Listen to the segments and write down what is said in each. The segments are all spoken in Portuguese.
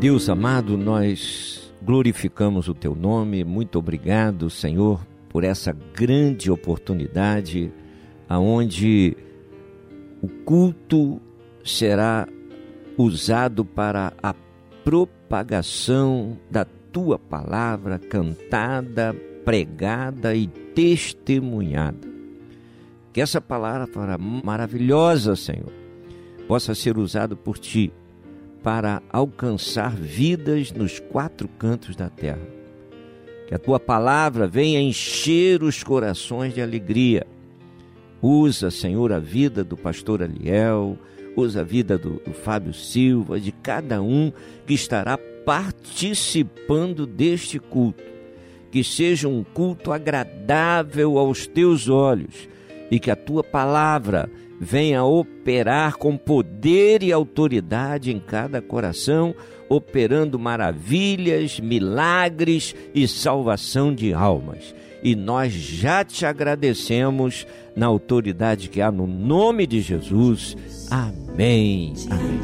Deus amado, nós glorificamos o teu nome. Muito obrigado, Senhor, por essa grande oportunidade aonde o culto será usado para a propagação da tua palavra cantada, pregada e testemunhada. Que essa palavra maravilhosa, Senhor, possa ser usada por ti para alcançar vidas nos quatro cantos da terra. Que a tua palavra venha encher os corações de alegria. Usa, Senhor, a vida do pastor Aliel, usa a vida do, do Fábio Silva, de cada um que estará participando deste culto. Que seja um culto agradável aos teus olhos e que a tua palavra venha operar com poder e autoridade em cada coração, operando maravilhas, milagres e salvação de almas. E nós já te agradecemos na autoridade que há no nome de Jesus. Amém. Amém.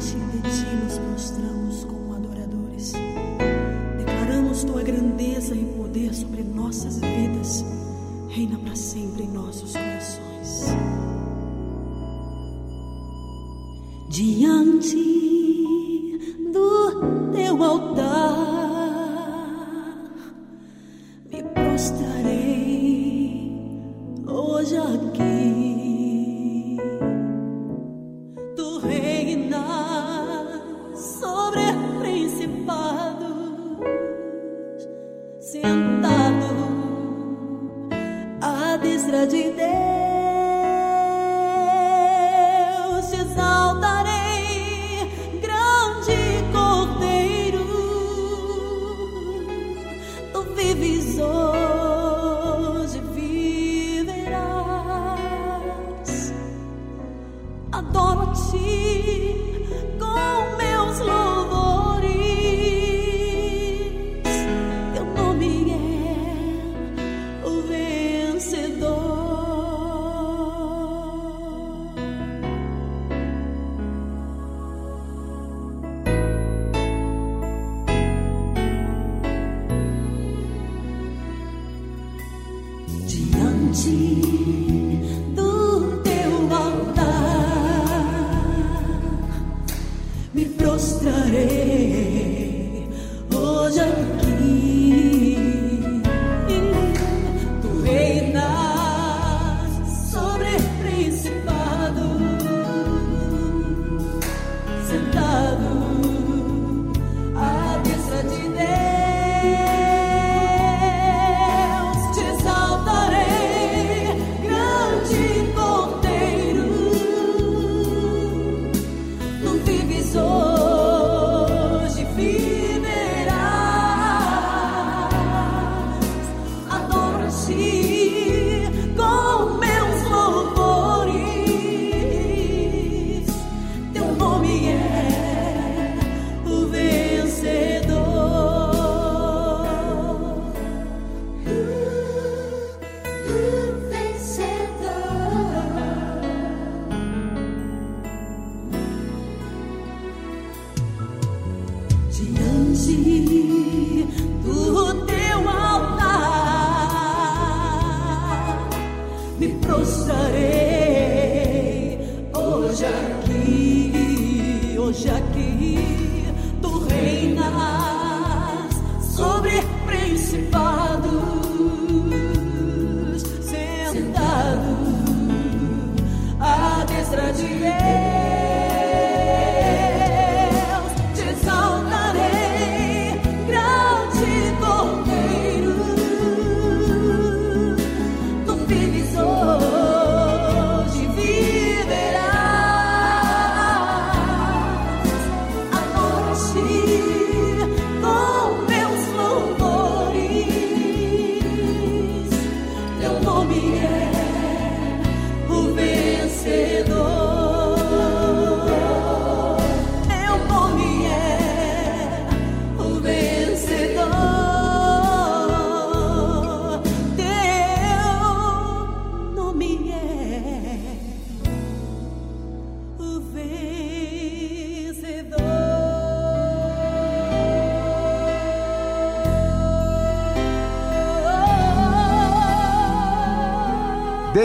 Tua grandeza e poder sobre nossas vidas. Reina para sempre diante do teu altar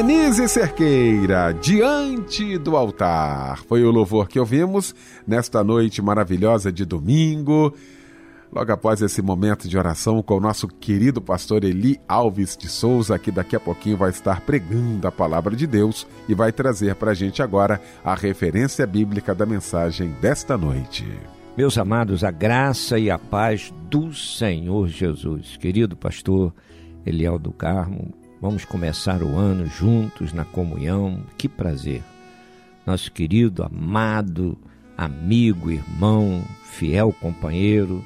Denise Cerqueira, diante do altar. Foi o louvor que ouvimos nesta noite maravilhosa de domingo. Logo após esse momento de oração com o nosso querido pastor Eli Alves de Souza, que daqui a pouquinho vai estar pregando a palavra de Deus e vai trazer para a gente agora a referência bíblica da mensagem desta noite. Meus amados, a graça e a paz do Senhor Jesus. Querido pastor Eliel do Carmo, Vamos começar o ano juntos na comunhão. Que prazer. Nosso querido, amado, amigo, irmão, fiel companheiro,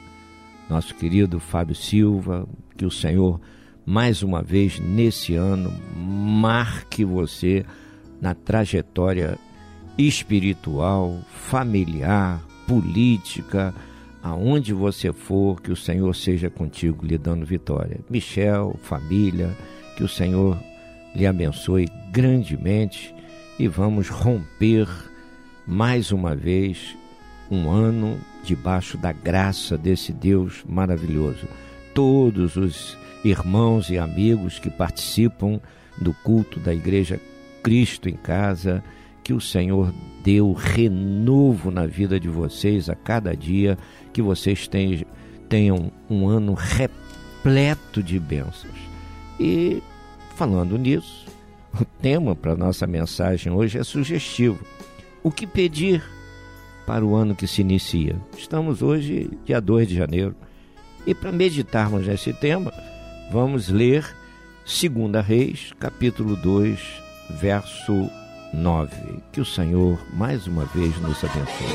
nosso querido Fábio Silva, que o Senhor mais uma vez nesse ano marque você na trajetória espiritual, familiar, política, aonde você for, que o Senhor seja contigo lhe dando vitória. Michel, família, que o Senhor lhe abençoe grandemente e vamos romper mais uma vez um ano debaixo da graça desse Deus maravilhoso. Todos os irmãos e amigos que participam do culto da Igreja Cristo em Casa, que o Senhor deu renovo na vida de vocês a cada dia, que vocês tenham um ano repleto de bênçãos. E falando nisso, o tema para nossa mensagem hoje é sugestivo. O que pedir para o ano que se inicia? Estamos hoje, dia 2 de janeiro, e para meditarmos nesse tema, vamos ler 2 Reis, capítulo 2, verso 9. Que o Senhor mais uma vez nos abençoe.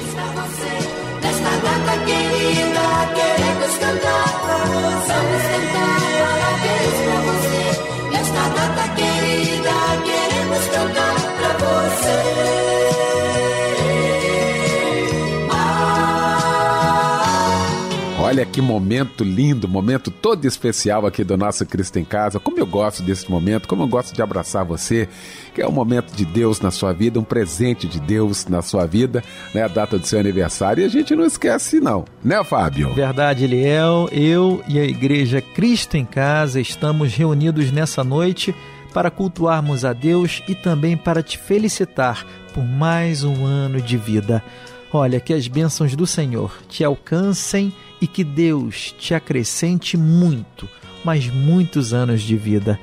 Olha que momento lindo, momento todo especial aqui do nosso Cristo em Casa. Como eu gosto desse momento, como eu gosto de abraçar você, que é um momento de Deus na sua vida, um presente de Deus na sua vida, né? A data do seu aniversário e a gente não esquece não, né, Fábio? Verdade, Eliel. Eu e a Igreja Cristo em Casa estamos reunidos nessa noite para cultuarmos a Deus e também para te felicitar por mais um ano de vida. Olha, que as bênçãos do Senhor te alcancem e que Deus te acrescente muito, mas muitos anos de vida.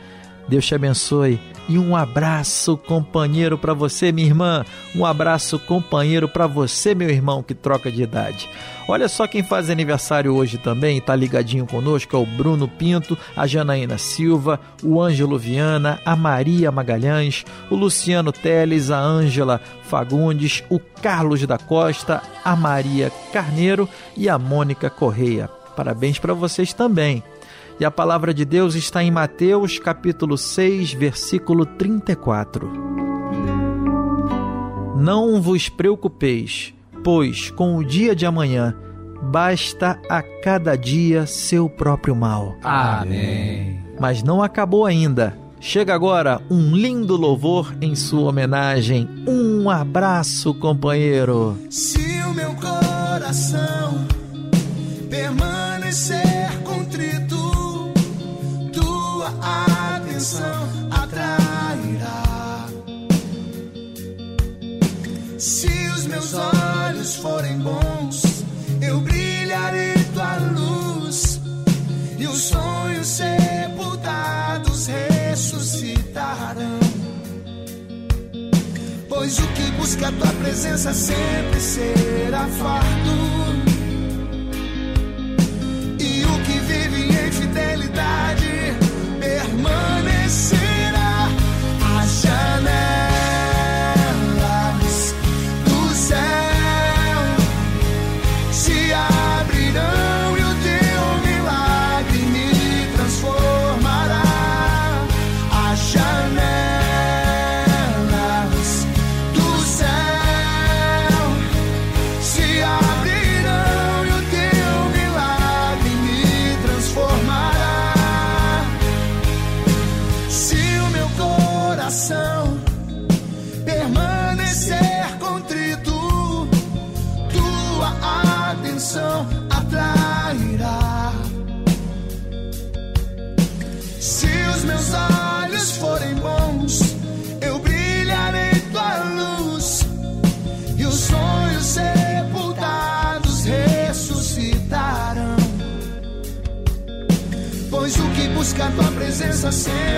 Deus te abençoe e um abraço companheiro para você, minha irmã. Um abraço companheiro para você, meu irmão que troca de idade. Olha só quem faz aniversário hoje também, está ligadinho conosco, é o Bruno Pinto, a Janaína Silva, o Ângelo Viana, a Maria Magalhães, o Luciano Teles, a Ângela Fagundes, o Carlos da Costa, a Maria Carneiro e a Mônica Correia. Parabéns para vocês também. E a palavra de Deus está em Mateus capítulo 6, versículo 34. Não vos preocupeis, pois com o dia de amanhã basta a cada dia seu próprio mal. Amém. Mas não acabou ainda. Chega agora um lindo louvor em sua homenagem. Um abraço, companheiro. Se o meu coração permanece permanecer contrito, tua atenção atrairá. Se os meus olhos forem bons, eu brilharei tua luz e os sonhos sepultados ressuscitarão. Pois o que busca tua presença sempre será farto. Presença sempre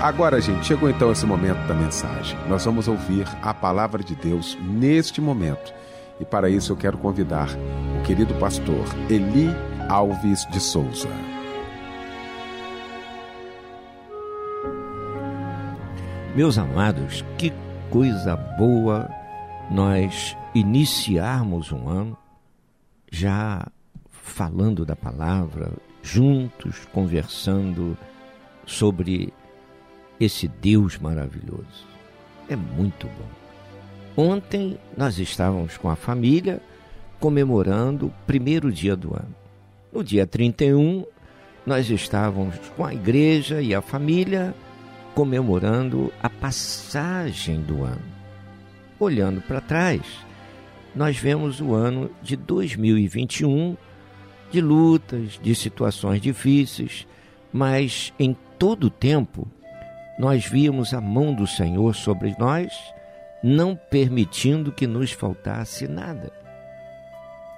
Agora, gente, chegou então esse momento da mensagem. Nós vamos ouvir a palavra de Deus neste momento. E para isso eu quero convidar o querido pastor Eli Alves de Souza. Meus amados, que coisa boa nós iniciarmos um ano já falando da palavra, juntos conversando sobre esse Deus maravilhoso. É muito bom. Ontem nós estávamos com a família comemorando o primeiro dia do ano. No dia 31, nós estávamos com a igreja e a família comemorando a passagem do ano. Olhando para trás, nós vemos o ano de 2021 de lutas, de situações difíceis, mas em todo o tempo nós víamos a mão do Senhor sobre nós, não permitindo que nos faltasse nada.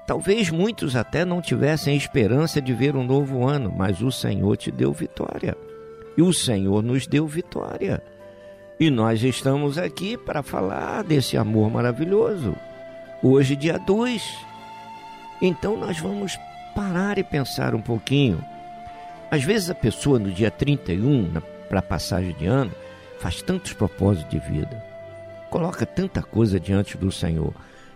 Talvez muitos até não tivessem esperança de ver um novo ano, mas o Senhor te deu vitória. E o Senhor nos deu vitória. E nós estamos aqui para falar desse amor maravilhoso. Hoje, dia 2. Então, nós vamos parar e pensar um pouquinho. Às vezes, a pessoa no dia 31, na para a passagem de ano, faz tantos propósitos de vida, coloca tanta coisa diante do Senhor.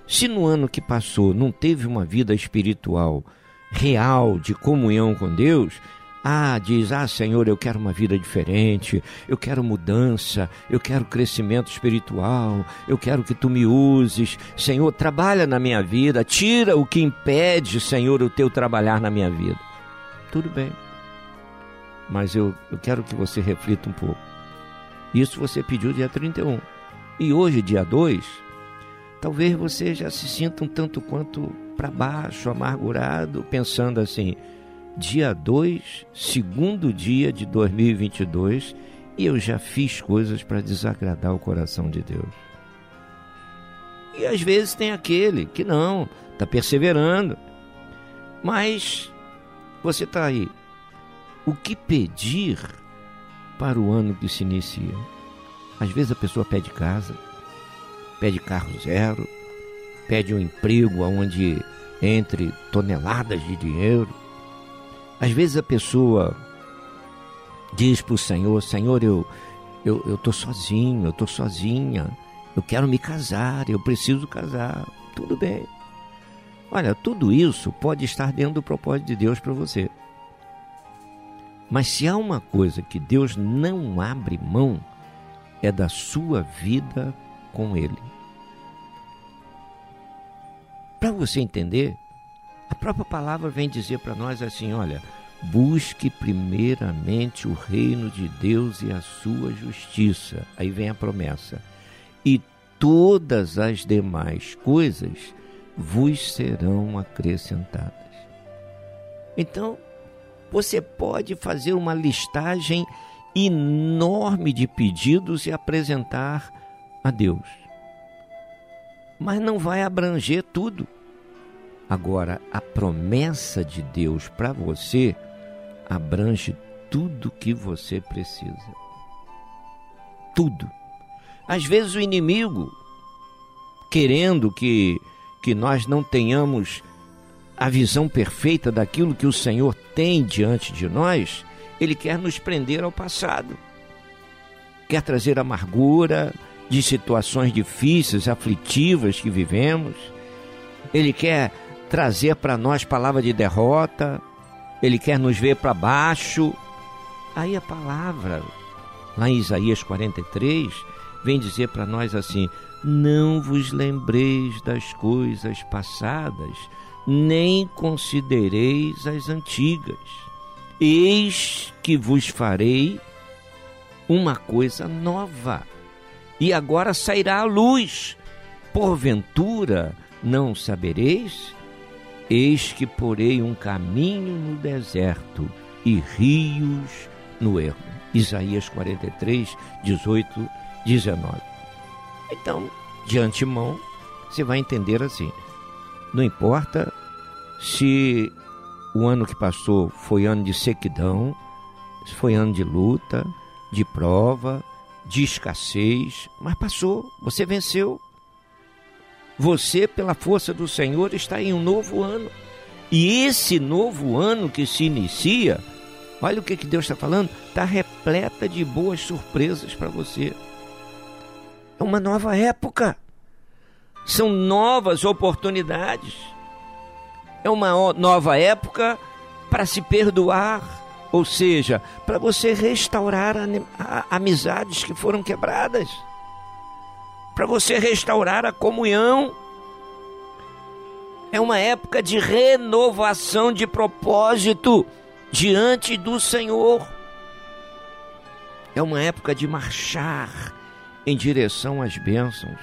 Se no ano que passou não teve uma vida espiritual real de comunhão com Deus, ah, diz: Ah, Senhor, eu quero uma vida diferente, eu quero mudança, eu quero crescimento espiritual, eu quero que tu me uses. Senhor, trabalha na minha vida, tira o que impede, Senhor, o teu trabalhar na minha vida. Tudo bem mas eu, eu quero que você reflita um pouco. Isso você pediu dia 31. E hoje, dia 2, talvez você já se sinta um tanto quanto para baixo, amargurado, pensando assim: dia 2, segundo dia de 2022, e eu já fiz coisas para desagradar o coração de Deus. E às vezes tem aquele que não, está perseverando, mas você está aí o que pedir para o ano que se inicia. Às vezes a pessoa pede casa, pede carro zero, pede um emprego onde entre toneladas de dinheiro. Às vezes a pessoa diz para o Senhor: Senhor, eu eu tô sozinho, eu tô sozinha, eu quero me casar, eu preciso casar. Tudo bem. Olha, tudo isso pode estar dentro do propósito de Deus para você. Mas se há uma coisa que Deus não abre mão, é da sua vida com Ele. Para você entender, a própria palavra vem dizer para nós assim: olha, busque primeiramente o reino de Deus e a sua justiça. Aí vem a promessa. E todas as demais coisas vos serão acrescentadas. Então, você pode fazer uma listagem enorme de pedidos e apresentar a Deus. Mas não vai abranger tudo. Agora, a promessa de Deus para você abrange tudo que você precisa. Tudo. Às vezes o inimigo, querendo que, que nós não tenhamos a visão perfeita daquilo que o Senhor tem diante de nós, ele quer nos prender ao passado. Quer trazer amargura de situações difíceis, aflitivas que vivemos. Ele quer trazer para nós palavra de derrota, ele quer nos ver para baixo. Aí a palavra, lá em Isaías 43, vem dizer para nós assim: Não vos lembreis das coisas passadas, nem considereis as antigas. Eis que vos farei uma coisa nova, e agora sairá a luz. Porventura não sabereis? Eis que porei um caminho no deserto e rios no ermo. Isaías 43, 18, 19. Então, de antemão, você vai entender assim: não importa se o ano que passou foi ano de sequidão, se foi ano de luta, de prova, de escassez, mas passou, você venceu. Você, pela força do Senhor, está em um novo ano. E esse novo ano que se inicia, olha o que, que Deus está falando, está repleta de boas surpresas para você. É uma nova época. São novas oportunidades. É uma nova época para se perdoar, ou seja, para você restaurar amizades que foram quebradas para você restaurar a comunhão. É uma época de renovação de propósito diante do Senhor. É uma época de marchar em direção às bênçãos.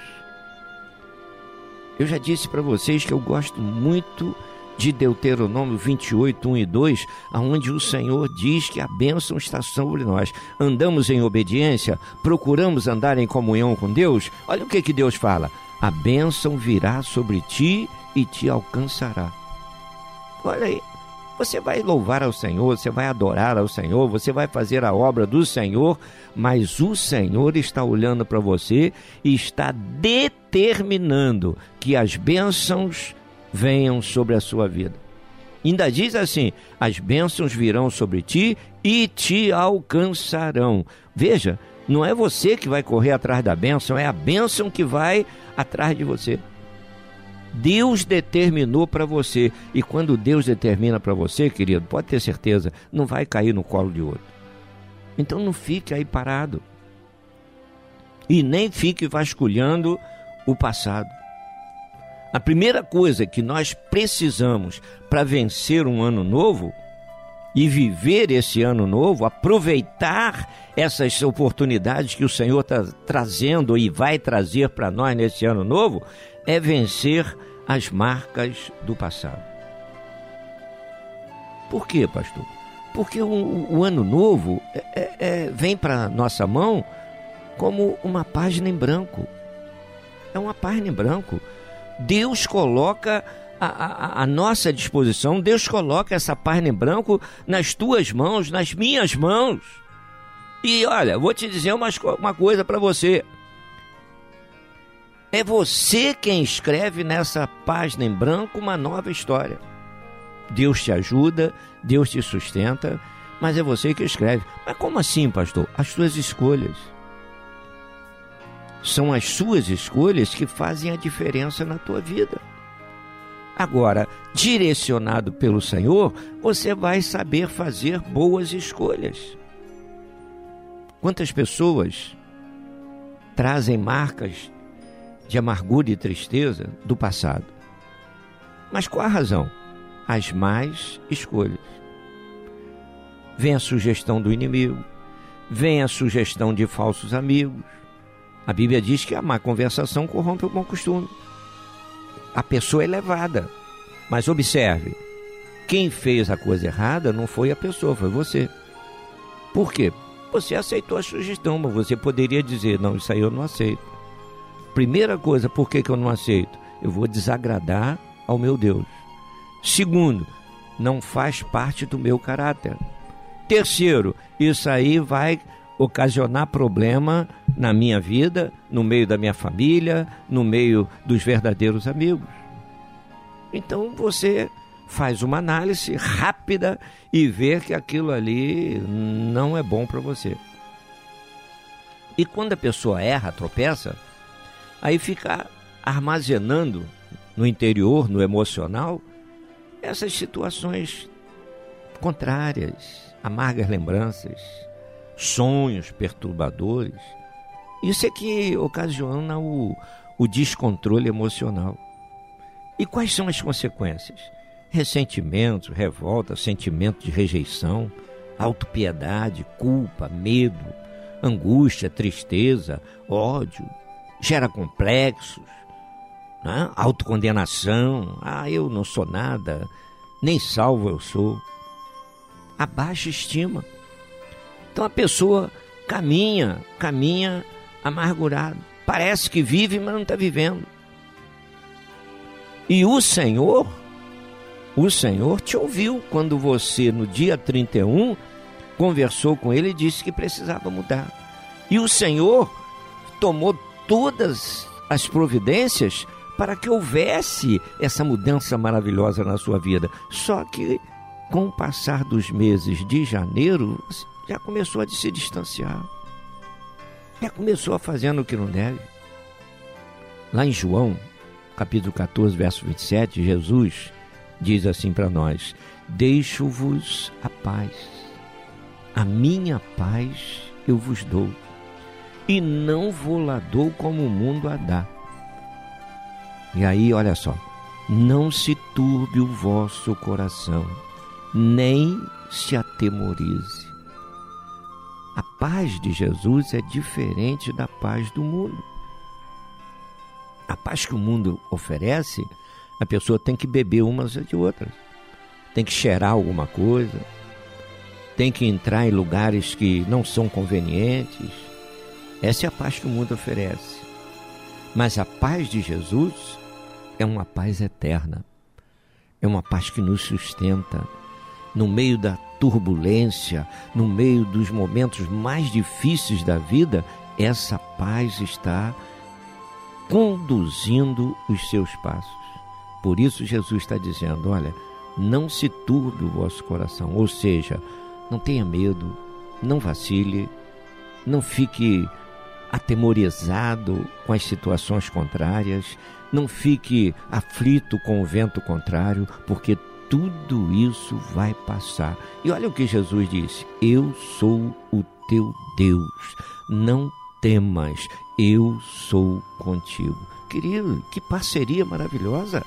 Eu já disse para vocês que eu gosto muito de Deuteronômio 28, 1 e 2, aonde o Senhor diz que a bênção está sobre nós. Andamos em obediência, procuramos andar em comunhão com Deus. Olha o que, que Deus fala: a bênção virá sobre ti e te alcançará. Olha aí, você vai louvar ao Senhor, você vai adorar ao Senhor, você vai fazer a obra do Senhor, mas o Senhor está olhando para você e está determinando que as bênçãos venham sobre a sua vida. Ainda diz assim: as bênçãos virão sobre ti e te alcançarão. Veja, não é você que vai correr atrás da bênção, é a bênção que vai atrás de você. Deus determinou para você. E quando Deus determina para você, querido, pode ter certeza, não vai cair no colo de outro. Então não fique aí parado. E nem fique vasculhando o passado. A primeira coisa que nós precisamos para vencer um ano novo e viver esse ano novo, aproveitar essas oportunidades que o Senhor está trazendo e vai trazer para nós nesse ano novo, é vencer as marcas do passado. Por quê, pastor? Porque o, o ano novo é, é, é vem para nossa mão como uma página em branco. É uma página em branco. Deus coloca a, nossa disposição, Deus coloca essa página em branco nas tuas mãos, nas minhas mãos. E olha, vou te dizer uma, uma coisa para você. É você quem escreve nessa página em branco uma nova história. Deus te ajuda, Deus te sustenta, mas é você que escreve. Mas como assim, pastor? As suas escolhas. São as suas escolhas que fazem a diferença na tua vida. Agora, direcionado pelo Senhor, você vai saber fazer boas escolhas. Quantas pessoas trazem marcas de amargura e tristeza do passado? Mas qual a razão? As más escolhas. Vem a sugestão do inimigo, vem a sugestão de falsos amigos, a Bíblia diz que a má conversação corrompe o bom costume. A pessoa é levada. Mas observe, quem fez a coisa errada não foi a pessoa, foi você. Por quê? Você aceitou a sugestão, mas você poderia dizer: não, isso aí eu não aceito. Primeira coisa, por que, que eu não aceito? Eu vou desagradar ao meu Deus. Segundo, não faz parte do meu caráter. Terceiro, isso aí vai ocasionar problema na minha vida, no meio da minha família, no meio dos verdadeiros amigos. Então você faz uma análise rápida e vê que aquilo ali não é bom para você. E quando a pessoa erra, tropeça, aí fica armazenando no interior, no emocional, essas situações contrárias, amargas lembranças, sonhos perturbadores. Isso é que ocasiona o, o descontrole emocional. E quais são as consequências? Ressentimentos, revolta, sentimento de rejeição, autopiedade, culpa, medo, angústia, tristeza, ódio, gera complexos, né? autocondenação, ah, eu não sou nada, nem salvo eu sou. A baixa estima. Então a pessoa caminha, caminha amargurado. Parece que vive, mas não está vivendo. E o Senhor, o Senhor te ouviu quando você, no dia 31, conversou com ele e disse que precisava mudar. E o Senhor tomou todas as providências para que houvesse essa mudança maravilhosa na sua vida. Só que com o passar dos meses de janeiro, já começou a se distanciar. Já começou a fazendo o que não deve. Lá em João, capítulo 14, verso 27, Jesus diz assim para nós: Deixo-vos a paz, a minha paz eu vos dou, e não vou lá dou como o mundo a dá. E aí, olha só, não se turbe o vosso coração, nem se atemorize. A paz de Jesus é diferente da paz do mundo. A paz que o mundo oferece, a pessoa tem que beber umas de outras. Tem que cheirar alguma coisa. Tem que entrar em lugares que não são convenientes. Essa é a paz que o mundo oferece. Mas a paz de Jesus é uma paz eterna. É uma paz que nos sustenta no meio da turbulência, no meio dos momentos mais difíceis da vida, essa paz está conduzindo os seus passos. Por isso, Jesus está dizendo: olha, não se turbe o vosso coração, ou seja, não tenha medo, não vacile, não fique atemorizado com as situações contrárias, não fique aflito com o vento contrário, porque tudo isso vai passar. E olha o que Jesus disse: Eu sou o teu Deus, não temas, eu sou contigo. Querido, que parceria maravilhosa!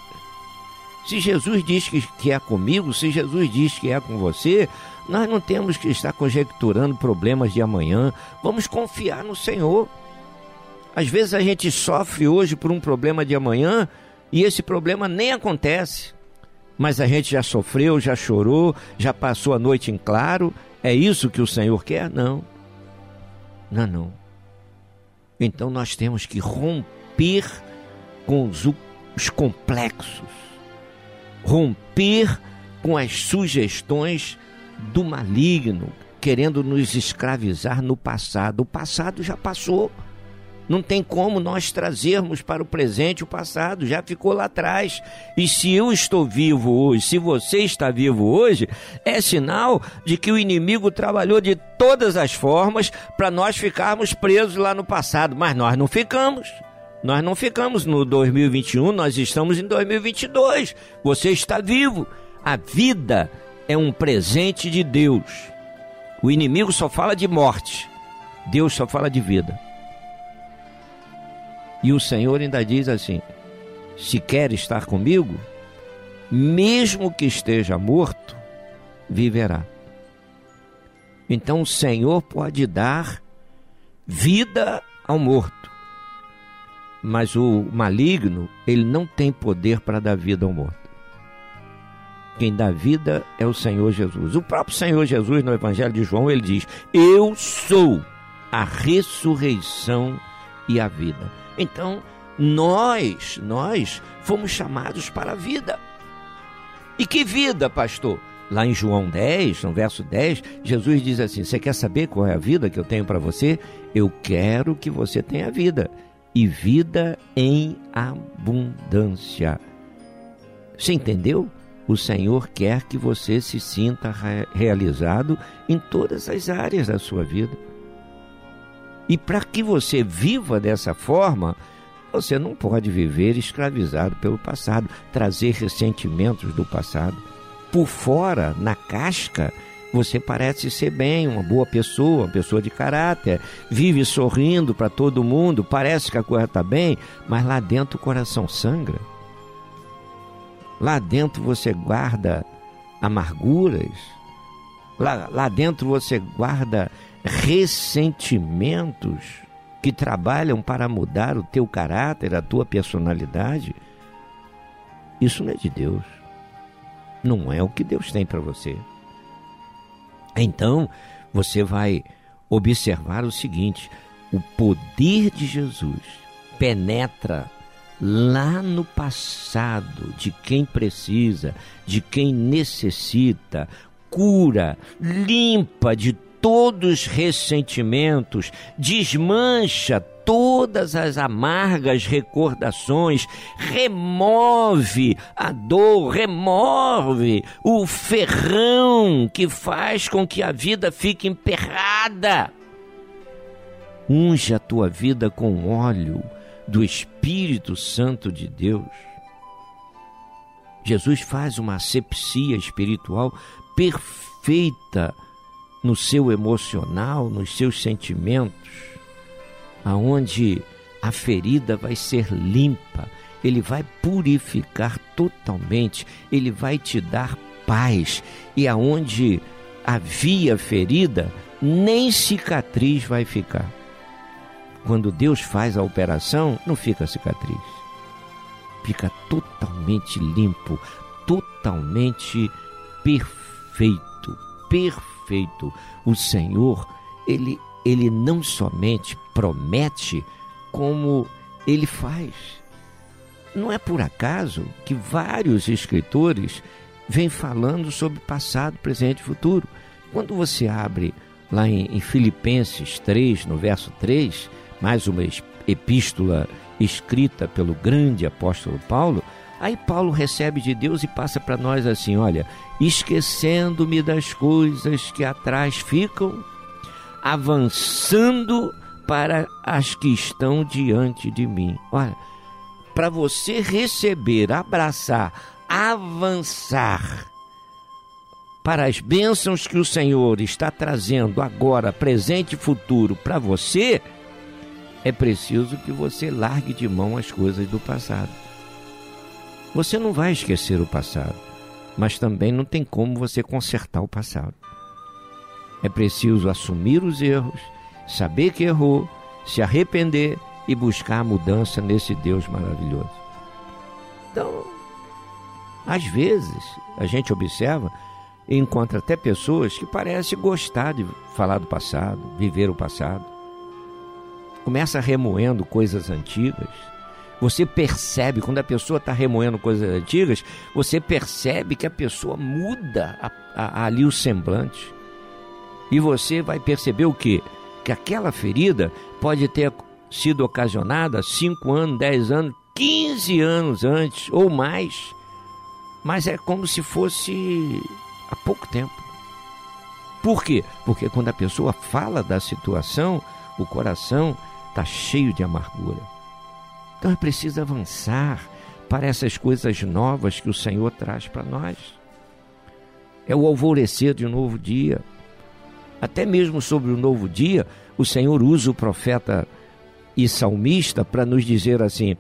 Se Jesus diz que, é comigo, se Jesus diz que é com você, nós não temos que estar conjecturando problemas de amanhã. Vamos confiar no Senhor. Às vezes a gente sofre hoje por um problema de amanhã e esse problema nem acontece. Mas a gente já sofreu, já chorou, já passou a noite em claro. É isso que o Senhor quer? Não. Não, não. Então nós temos que romper com os, os complexos, romper com as sugestões do maligno, querendo nos escravizar no passado. O passado já passou. Não tem como nós trazermos para o presente o passado, já ficou lá atrás. E se eu estou vivo hoje, se você está vivo hoje, é sinal de que o inimigo trabalhou de todas as formas para nós ficarmos presos lá no passado, mas nós não ficamos. Nós não ficamos no 2021, nós estamos em 2022. Você está vivo. A vida é um presente de Deus. O inimigo só fala de morte, Deus só fala de vida. E o Senhor ainda diz assim: se quer estar comigo, mesmo que esteja morto, viverá. Então o Senhor pode dar vida ao morto, mas o maligno, ele não tem poder para dar vida ao morto. Quem dá vida é o Senhor Jesus. O próprio Senhor Jesus, no Evangelho de João, ele diz: Eu sou a ressurreição e a vida. Então, nós, nós fomos chamados para a vida. E que vida, pastor? Lá em João 10, no verso 10, Jesus diz assim: Você quer saber qual é a vida que eu tenho para você? Eu quero que você tenha vida, e vida em abundância. Você entendeu? O Senhor quer que você se sinta realizado em todas as áreas da sua vida. E para que você viva dessa forma, Você não pode viver escravizado pelo passado, trazer ressentimentos do passado. Por fora, na casca, você parece ser bem, uma boa pessoa, uma pessoa de caráter, vive sorrindo para todo mundo, parece que a coisa está bem, mas lá dentro o coração sangra. Lá dentro você guarda amarguras, lá, lá dentro você guarda ressentimentos que trabalham para mudar o teu caráter, a tua personalidade. Isso não é de Deus. Não é o que Deus tem para você. Então, você vai observar o seguinte: o poder de Jesus penetra lá no passado de quem precisa, de quem necessita, cura, limpa de todos os ressentimentos, desmancha todas as amargas recordações, remove a dor, remove o ferrão que faz com que a vida fique emperrada. Unge a tua vida com óleo do Espírito Santo de Deus. Jesus faz uma asepsia espiritual perfeita no seu emocional, nos seus sentimentos aonde a ferida vai ser limpa, ele vai purificar totalmente, ele vai te dar paz, e aonde havia ferida, nem cicatriz vai ficar. Quando Deus faz a operação, não fica cicatriz. Fica totalmente limpo, totalmente perfeito, perfeito. O Senhor, ele ele não somente promete, como ele faz. Não é por acaso que vários escritores vêm falando sobre passado, presente e futuro. Quando você abre lá em, em Filipenses 3, no verso 3, mais uma epístola escrita pelo grande apóstolo Paulo, aí Paulo recebe de Deus e passa para nós assim: olha, esquecendo-me das coisas que atrás ficam avançando para as que estão diante de mim. Olha, para você receber, abraçar, avançar para as bênçãos que o Senhor está trazendo agora, presente e futuro para você, é preciso que você largue de mão as coisas do passado. Você não vai esquecer o passado, mas também não tem como você consertar o passado. É preciso assumir os erros, saber que errou, se arrepender e buscar a mudança nesse Deus maravilhoso. Então, às vezes, a gente observa e encontra até pessoas que parecem gostar de falar do passado, viver o passado. Começa remoendo coisas antigas. Você percebe, quando a pessoa está remoendo coisas antigas, você percebe que a pessoa muda a, a, ali o semblante. E você vai perceber o quê? Que aquela ferida pode ter sido ocasionada 5 anos, 10 anos, 15 anos antes ou mais. Mas é como se fosse há pouco tempo. Por quê? Porque quando a pessoa fala da situação, o coração está cheio de amargura. Então é preciso avançar para essas coisas novas que o Senhor traz para nós. É o alvorecer de um novo dia até mesmo sobre o novo dia, o Senhor usa o profeta e salmista para nos dizer assim: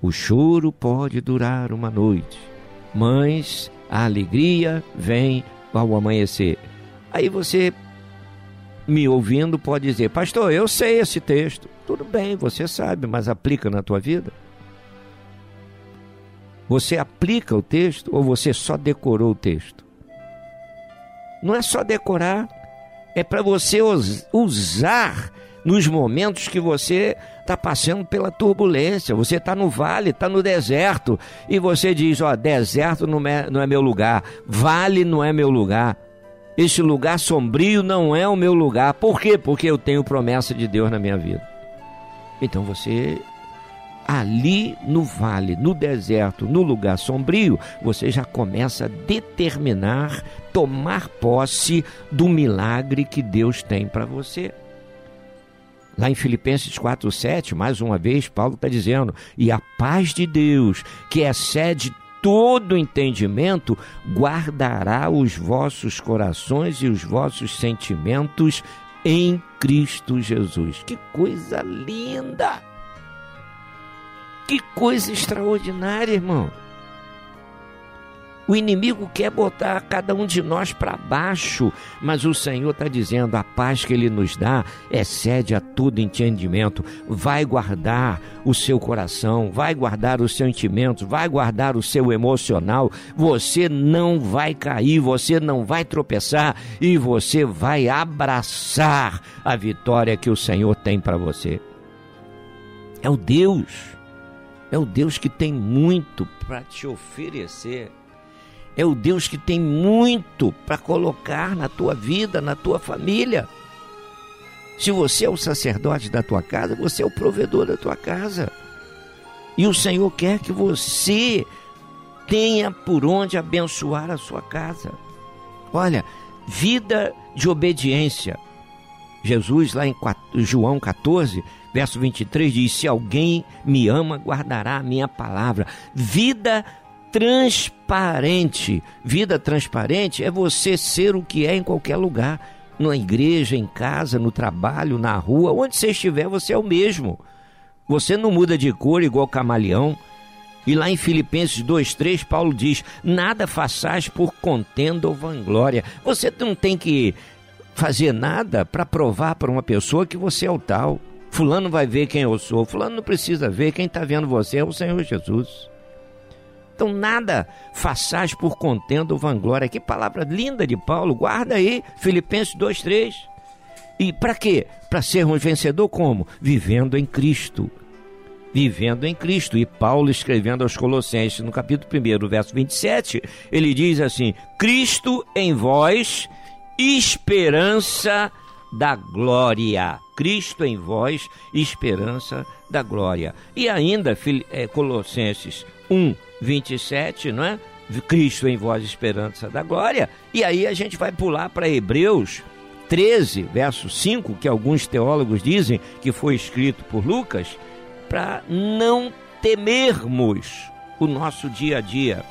o choro pode durar uma noite, mas a alegria vem ao amanhecer. Aí você, me ouvindo, pode dizer: Pastor, eu sei esse texto. Tudo bem, você sabe, mas aplica na tua vida? Você aplica o texto ou você só decorou o texto? Não é só decorar, é para você usar nos momentos que você está passando pela turbulência. Você está no vale, está no deserto, e você diz: Ó, deserto não é, não é meu lugar, vale não é meu lugar. Este lugar sombrio não é o meu lugar. Por quê? Porque eu tenho promessa de Deus na minha vida. Então você ali no vale, no deserto, no lugar sombrio, você já começa a determinar, tomar posse do milagre que Deus tem para você. Lá em Filipenses 4, 7, mais uma vez, Paulo está dizendo: e a paz de Deus, que excede todo entendimento, guardará os vossos corações e os vossos sentimentos em Cristo Jesus. Que coisa linda! Que coisa extraordinária, irmão. O inimigo quer botar cada um de nós para baixo, mas o Senhor está dizendo: a paz que Ele nos dá excede a todo entendimento. Vai guardar o seu coração, vai guardar os sentimentos, vai guardar o seu emocional. Você não vai cair, você não vai tropeçar e você vai abraçar a vitória que o Senhor tem para você. É o Deus, é o Deus que tem muito para te oferecer é o Deus que tem muito para colocar na tua vida, na tua família. Se você é o sacerdote da tua casa, você é o provedor da tua casa. E o Senhor quer que você tenha por onde abençoar a sua casa. Olha, vida de obediência. Jesus, lá em João 14, verso 23, diz: Se alguém me ama, guardará a minha palavra. Vida transparente. Vida transparente é você ser o que é em qualquer lugar. Na igreja, em casa, no trabalho, na rua, onde você estiver, você é o mesmo. Você não muda de cor igual camaleão. E lá em Filipenses 2,3, Paulo diz: Nada façais por contenda ou vanglória. Você não tem que fazer nada para provar para uma pessoa que você é o tal. Fulano vai ver quem eu sou. Fulano não precisa ver. Quem está vendo você é o Senhor Jesus. Então, nada façais por contenda ou vanglória. Que palavra linda de Paulo. Guarda aí, Filipenses 2,3. E para quê? Para sermos vencedor como? Vivendo em Cristo. Vivendo em Cristo. E Paulo, escrevendo aos Colossenses, no capítulo 1, verso 27, ele diz assim: Cristo em vós, esperança da glória. Cristo em vós, esperança da glória. E ainda, eh, Colossenses 1, 27, não é? Cristo em vós, esperança da glória. E aí a gente vai pular para Hebreus 13, verso 5, que alguns teólogos dizem que foi escrito por Lucas, para não temermos o nosso dia a dia.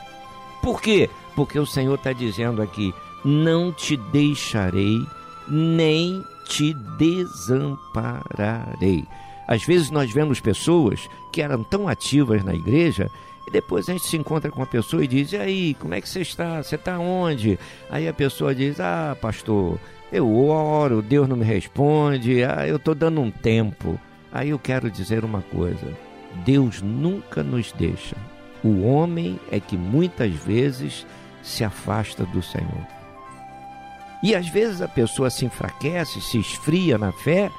Por quê? Porque o Senhor está dizendo aqui: não te deixarei, nem te desampararei. Às vezes nós vemos pessoas que eram tão ativas na igreja e depois a gente se encontra com uma pessoa e diz: E aí, como é que você está? Você está onde? Aí a pessoa diz: Ah, pastor, eu oro, Deus não me responde, ah, eu estou dando um tempo. Aí eu quero dizer uma coisa: Deus nunca nos deixa. O homem é que muitas vezes se afasta do Senhor. E às vezes a pessoa se enfraquece, se esfria na fé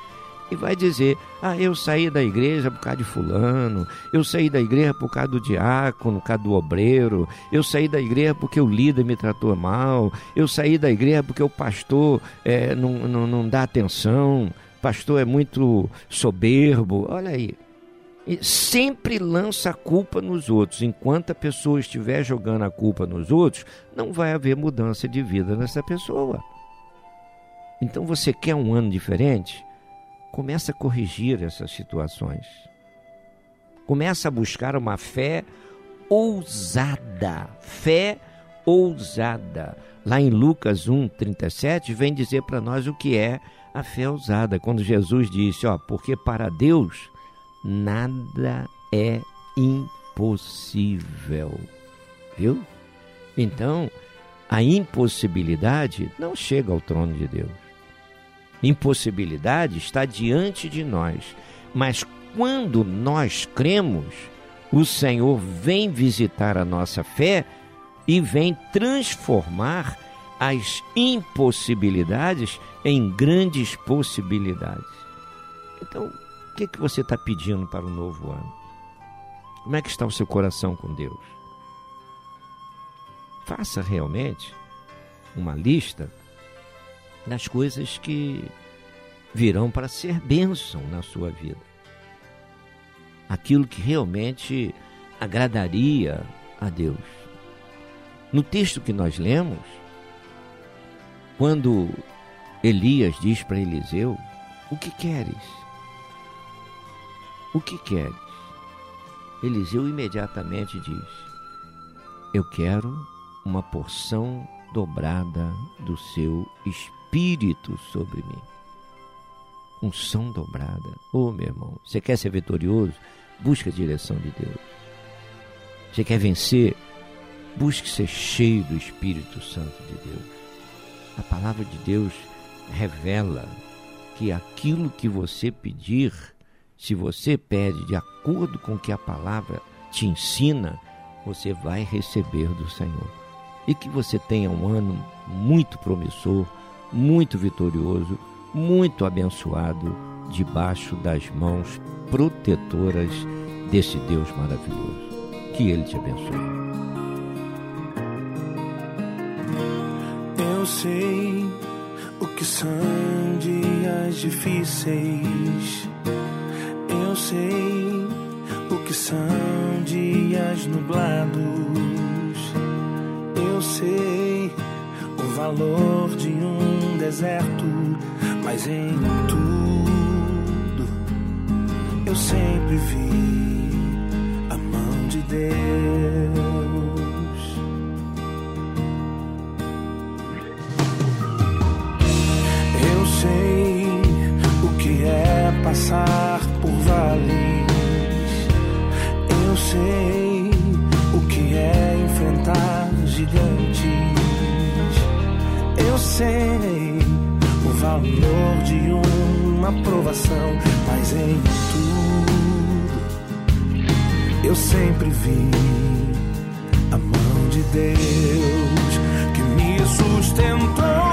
e vai dizer: Ah, eu saí da igreja por causa de Fulano, eu saí da igreja por causa do diácono, por causa do obreiro, eu saí da igreja porque o líder me tratou mal, eu saí da igreja porque o pastor é, não, não, não dá atenção, o pastor é muito soberbo. Olha aí. E sempre lança a culpa nos outros. Enquanto a pessoa estiver jogando a culpa nos outros, não vai haver mudança de vida nessa pessoa. Então você quer um ano diferente? Começa a corrigir essas situações. Começa a buscar uma fé ousada. Fé ousada. Lá em Lucas 1, 37, vem dizer para nós o que é a fé ousada. Quando Jesus disse: Ó, porque para Deus nada é impossível. Viu? Então, a impossibilidade não chega ao trono de Deus impossibilidade está diante de nós, mas quando nós cremos, o Senhor vem visitar a nossa fé e vem transformar as impossibilidades em grandes possibilidades. Então, o que, que você está pedindo para o novo ano? Como é que está o seu coração com Deus? Faça realmente uma lista nas coisas que virão para ser bênção na sua vida. Aquilo que realmente agradaria a Deus. No texto que nós lemos, quando Elias diz para Eliseu: O que queres? O que queres? Eliseu imediatamente diz: Eu quero uma porção dobrada do seu espírito sobre mim. Unção dobrada. Ô oh, meu irmão, você quer ser vitorioso? Busca a direção de Deus. Você quer vencer? Busque ser cheio do Espírito Santo de Deus. A palavra de Deus revela que aquilo que você pedir, se você pede de acordo com o que a palavra te ensina, você vai receber do Senhor. E que você tenha um ano muito promissor, muito vitorioso, muito abençoado, debaixo das mãos protetoras desse Deus maravilhoso. Que Ele te abençoe. Eu sei o que são dias difíceis. Eu sei o que são dias nublados. Eu sei o valor de um deserto, mas em tudo eu sempre vi a mão de Deus. Eu sei o que é passar por vales. Eu sei o que é enfrentar gigantes. Eu sei de uma aprovação, mas em tudo eu sempre vi a mão de Deus que me sustentou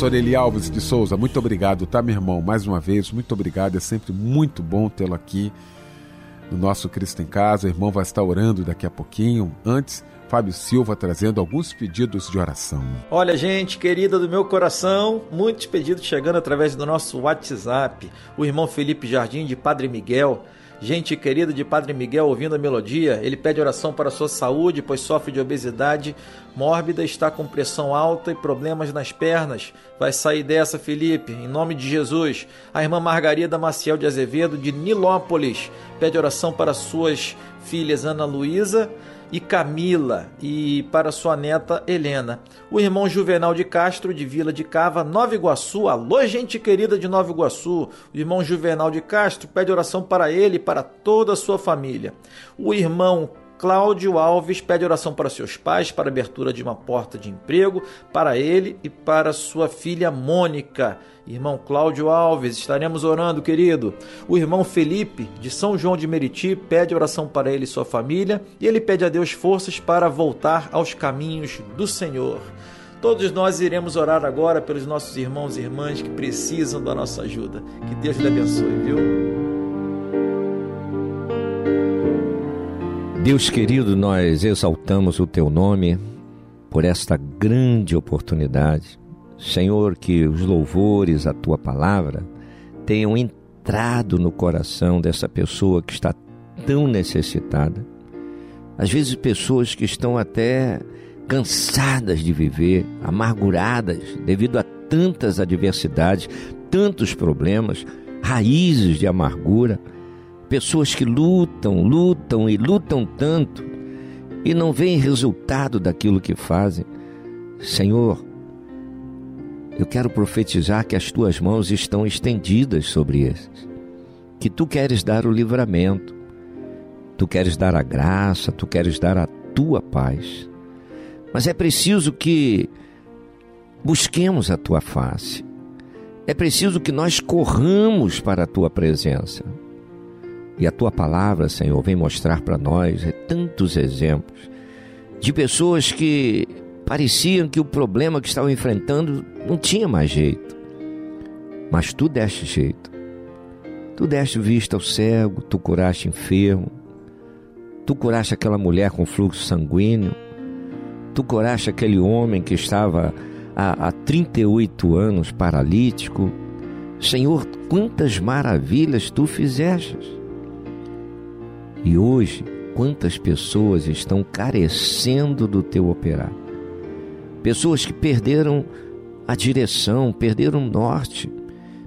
Pastor Eli Alves de Souza, muito obrigado, tá, meu irmão? Mais uma vez, muito obrigado. É sempre muito bom tê-lo aqui no nosso Cristo em Casa. O irmão vai estar orando daqui a pouquinho. Antes, Fábio Silva trazendo alguns pedidos de oração. Olha, gente querida do meu coração, muitos pedidos chegando através do nosso WhatsApp. O irmão Felipe Jardim, de Padre Miguel. Gente querida de Padre Miguel ouvindo a melodia, ele pede oração para sua saúde, pois sofre de obesidade mórbida, está com pressão alta e problemas nas pernas. Vai sair dessa, Felipe, em nome de Jesus. A irmã Margarida Maciel de Azevedo, de Nilópolis, pede oração para suas filhas Ana Luísa e Camila e para sua neta Helena. O irmão Juvenal de Castro, de Vila de Cava, Nova Iguaçu. Alô, gente querida de Nova Iguaçu. O irmão Juvenal de Castro pede oração para ele e para toda a sua família. O irmão Cláudio Alves pede oração para seus pais, para abertura de uma porta de emprego, para ele e para sua filha Mônica. Irmão Cláudio Alves, estaremos orando, querido. O irmão Felipe, de São João de Meriti, pede oração para ele e sua família, e ele pede a Deus forças para voltar aos caminhos do Senhor. Todos nós iremos orar agora pelos nossos irmãos e irmãs que precisam da nossa ajuda. Que Deus lhe abençoe, viu? Deus querido, nós exaltamos o teu nome por esta grande oportunidade. Senhor, que os louvores à tua palavra tenham entrado no coração dessa pessoa que está tão necessitada. Às vezes, pessoas que estão até cansadas de viver, amarguradas devido a tantas adversidades, tantos problemas, raízes de amargura pessoas que lutam, lutam e lutam tanto e não veem resultado daquilo que fazem. Senhor, eu quero profetizar que as tuas mãos estão estendidas sobre esses, que tu queres dar o livramento, tu queres dar a graça, tu queres dar a tua paz. Mas é preciso que busquemos a tua face. É preciso que nós corramos para a tua presença. E a tua palavra, Senhor, vem mostrar para nós é, tantos exemplos de pessoas que pareciam que o problema que estavam enfrentando não tinha mais jeito. Mas tu deste jeito. Tu deste vista ao cego, tu curaste enfermo, tu curaste aquela mulher com fluxo sanguíneo, tu curaste aquele homem que estava há, há 38 anos paralítico. Senhor, quantas maravilhas tu fizestes. E hoje, quantas pessoas estão carecendo do teu operar? Pessoas que perderam a direção, perderam o norte,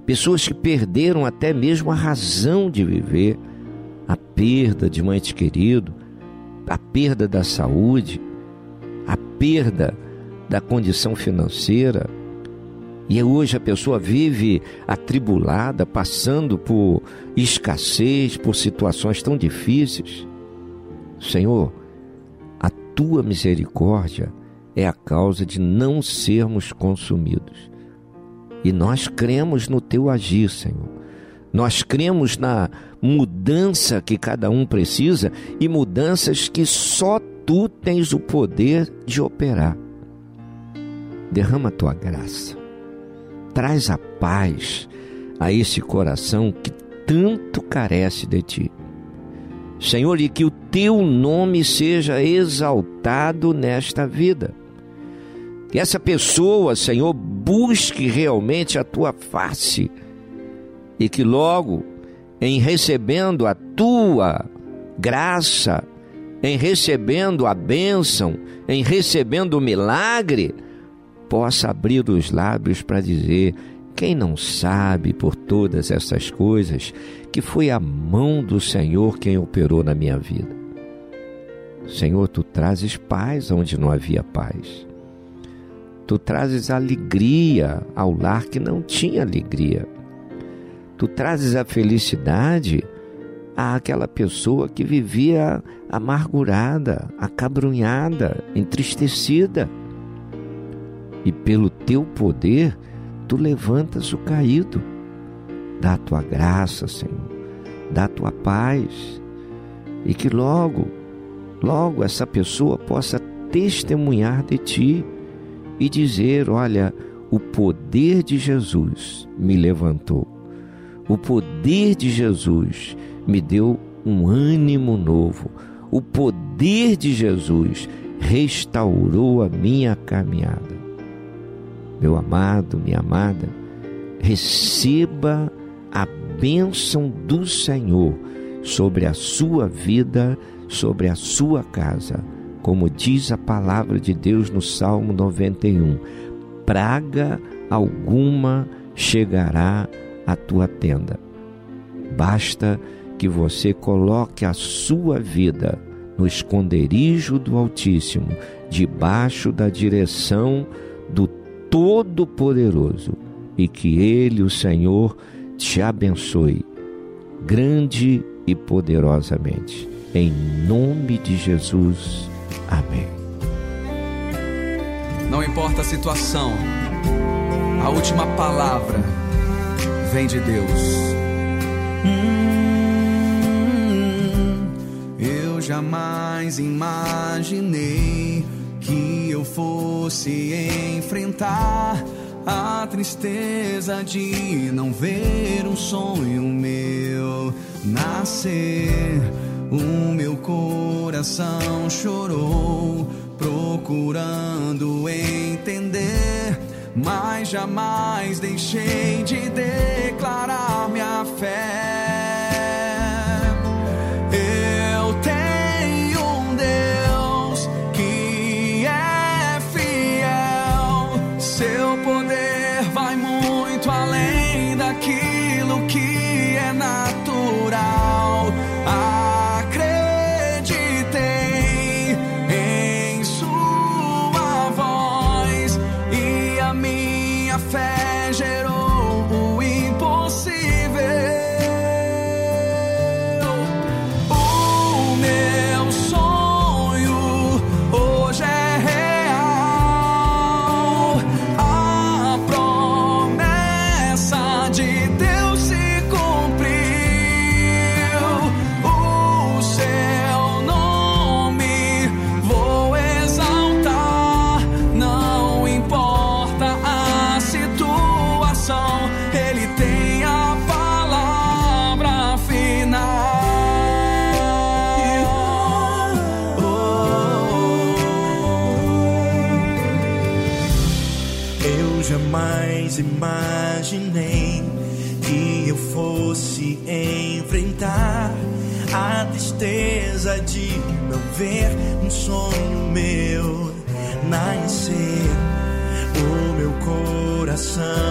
pessoas que perderam até mesmo a razão de viver, a perda de um ente querido, a perda da saúde, a perda da condição financeira, e hoje a pessoa vive atribulada, passando por escassez, por situações tão difíceis. Senhor, a tua misericórdia é a causa de não sermos consumidos. E nós cremos no teu agir, Senhor. Nós cremos na mudança que cada um precisa e mudanças que só tu tens o poder de operar. Derrama a tua graça traz a paz a esse coração que tanto carece de ti. Senhor, e que o teu nome seja exaltado nesta vida. Que essa pessoa, Senhor, busque realmente a tua face e que logo, em recebendo a tua graça, em recebendo a bênção, em recebendo o milagre, possa abrir os lábios para dizer: quem não sabe por todas essas coisas que foi a mão do Senhor quem operou na minha vida? Senhor, tu trazes paz onde não havia paz. Tu trazes alegria ao lar que não tinha alegria. Tu trazes a felicidade àquela pessoa que vivia amargurada, acabrunhada, entristecida e pelo teu poder tu levantas o caído. Dá a tua graça, Senhor, dá a tua paz, e que logo, logo essa pessoa possa testemunhar de ti e dizer: Olha, o poder de Jesus me levantou. O poder de Jesus me deu um ânimo novo. O poder de Jesus restaurou a minha caminhada. Meu amado, minha amada, receba a bênção do Senhor sobre a sua vida, sobre a sua casa. Como diz a palavra de Deus no Salmo 91, praga alguma chegará à tua tenda. Basta que você coloque a sua vida no esconderijo do Altíssimo, debaixo da direção do Todo-Poderoso, e que Ele, o Senhor, te abençoe grande e poderosamente. Em nome de Jesus. Amém. Não importa a situação, a última palavra vem de Deus. Hum, eu jamais imaginei que eu fosse enfrentar a tristeza de não ver um sonho meu nascer. O meu coração chorou, procurando entender, mas jamais deixei de declarar minha fé. Além daquilo que coração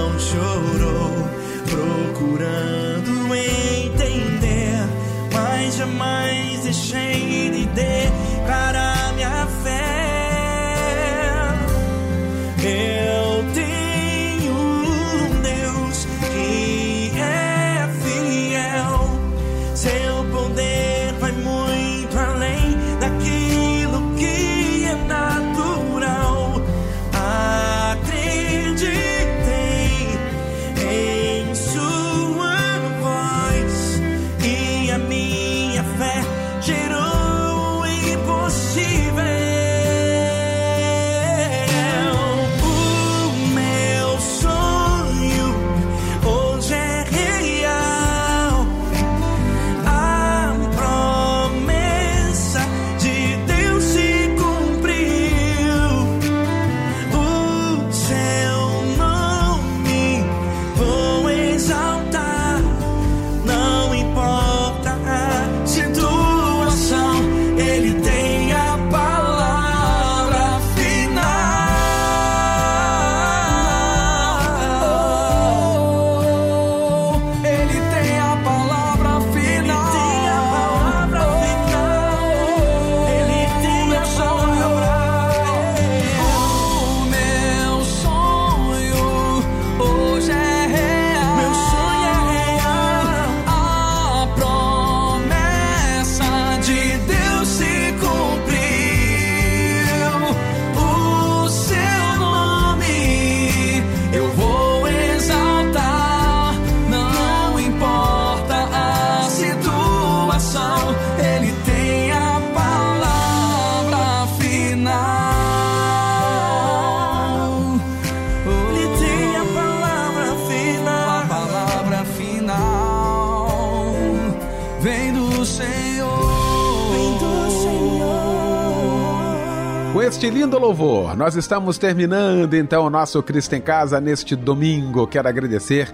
nós estamos terminando então o nosso Cristo em Casa neste domingo. Quero agradecer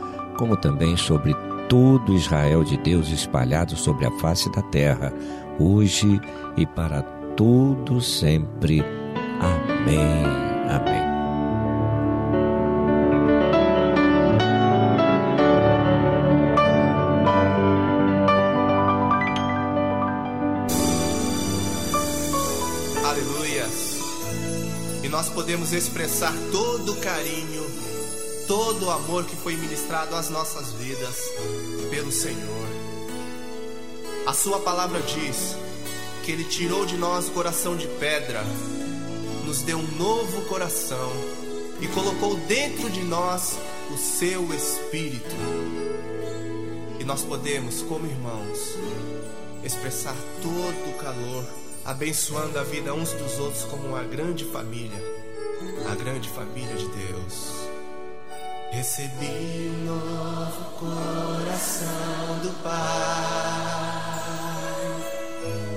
como também sobre todo Israel de Deus espalhado sobre a face da terra, hoje e para todo sempre. Amém. Amém. Aleluias. E nós podemos expressar todo o carinho todo o amor que foi ministrado às nossas vidas pelo Senhor. A Sua palavra diz que Ele tirou de nós o coração de pedra, nos deu um novo coração e colocou dentro de nós o Seu Espírito. E nós podemos, como irmãos, expressar todo o calor, abençoando a vida uns dos outros como uma grande família, a grande família de Deus. Recebi um novo coração do Pai,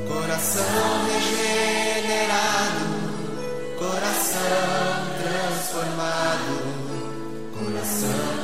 coração regenerado, coração transformado, coração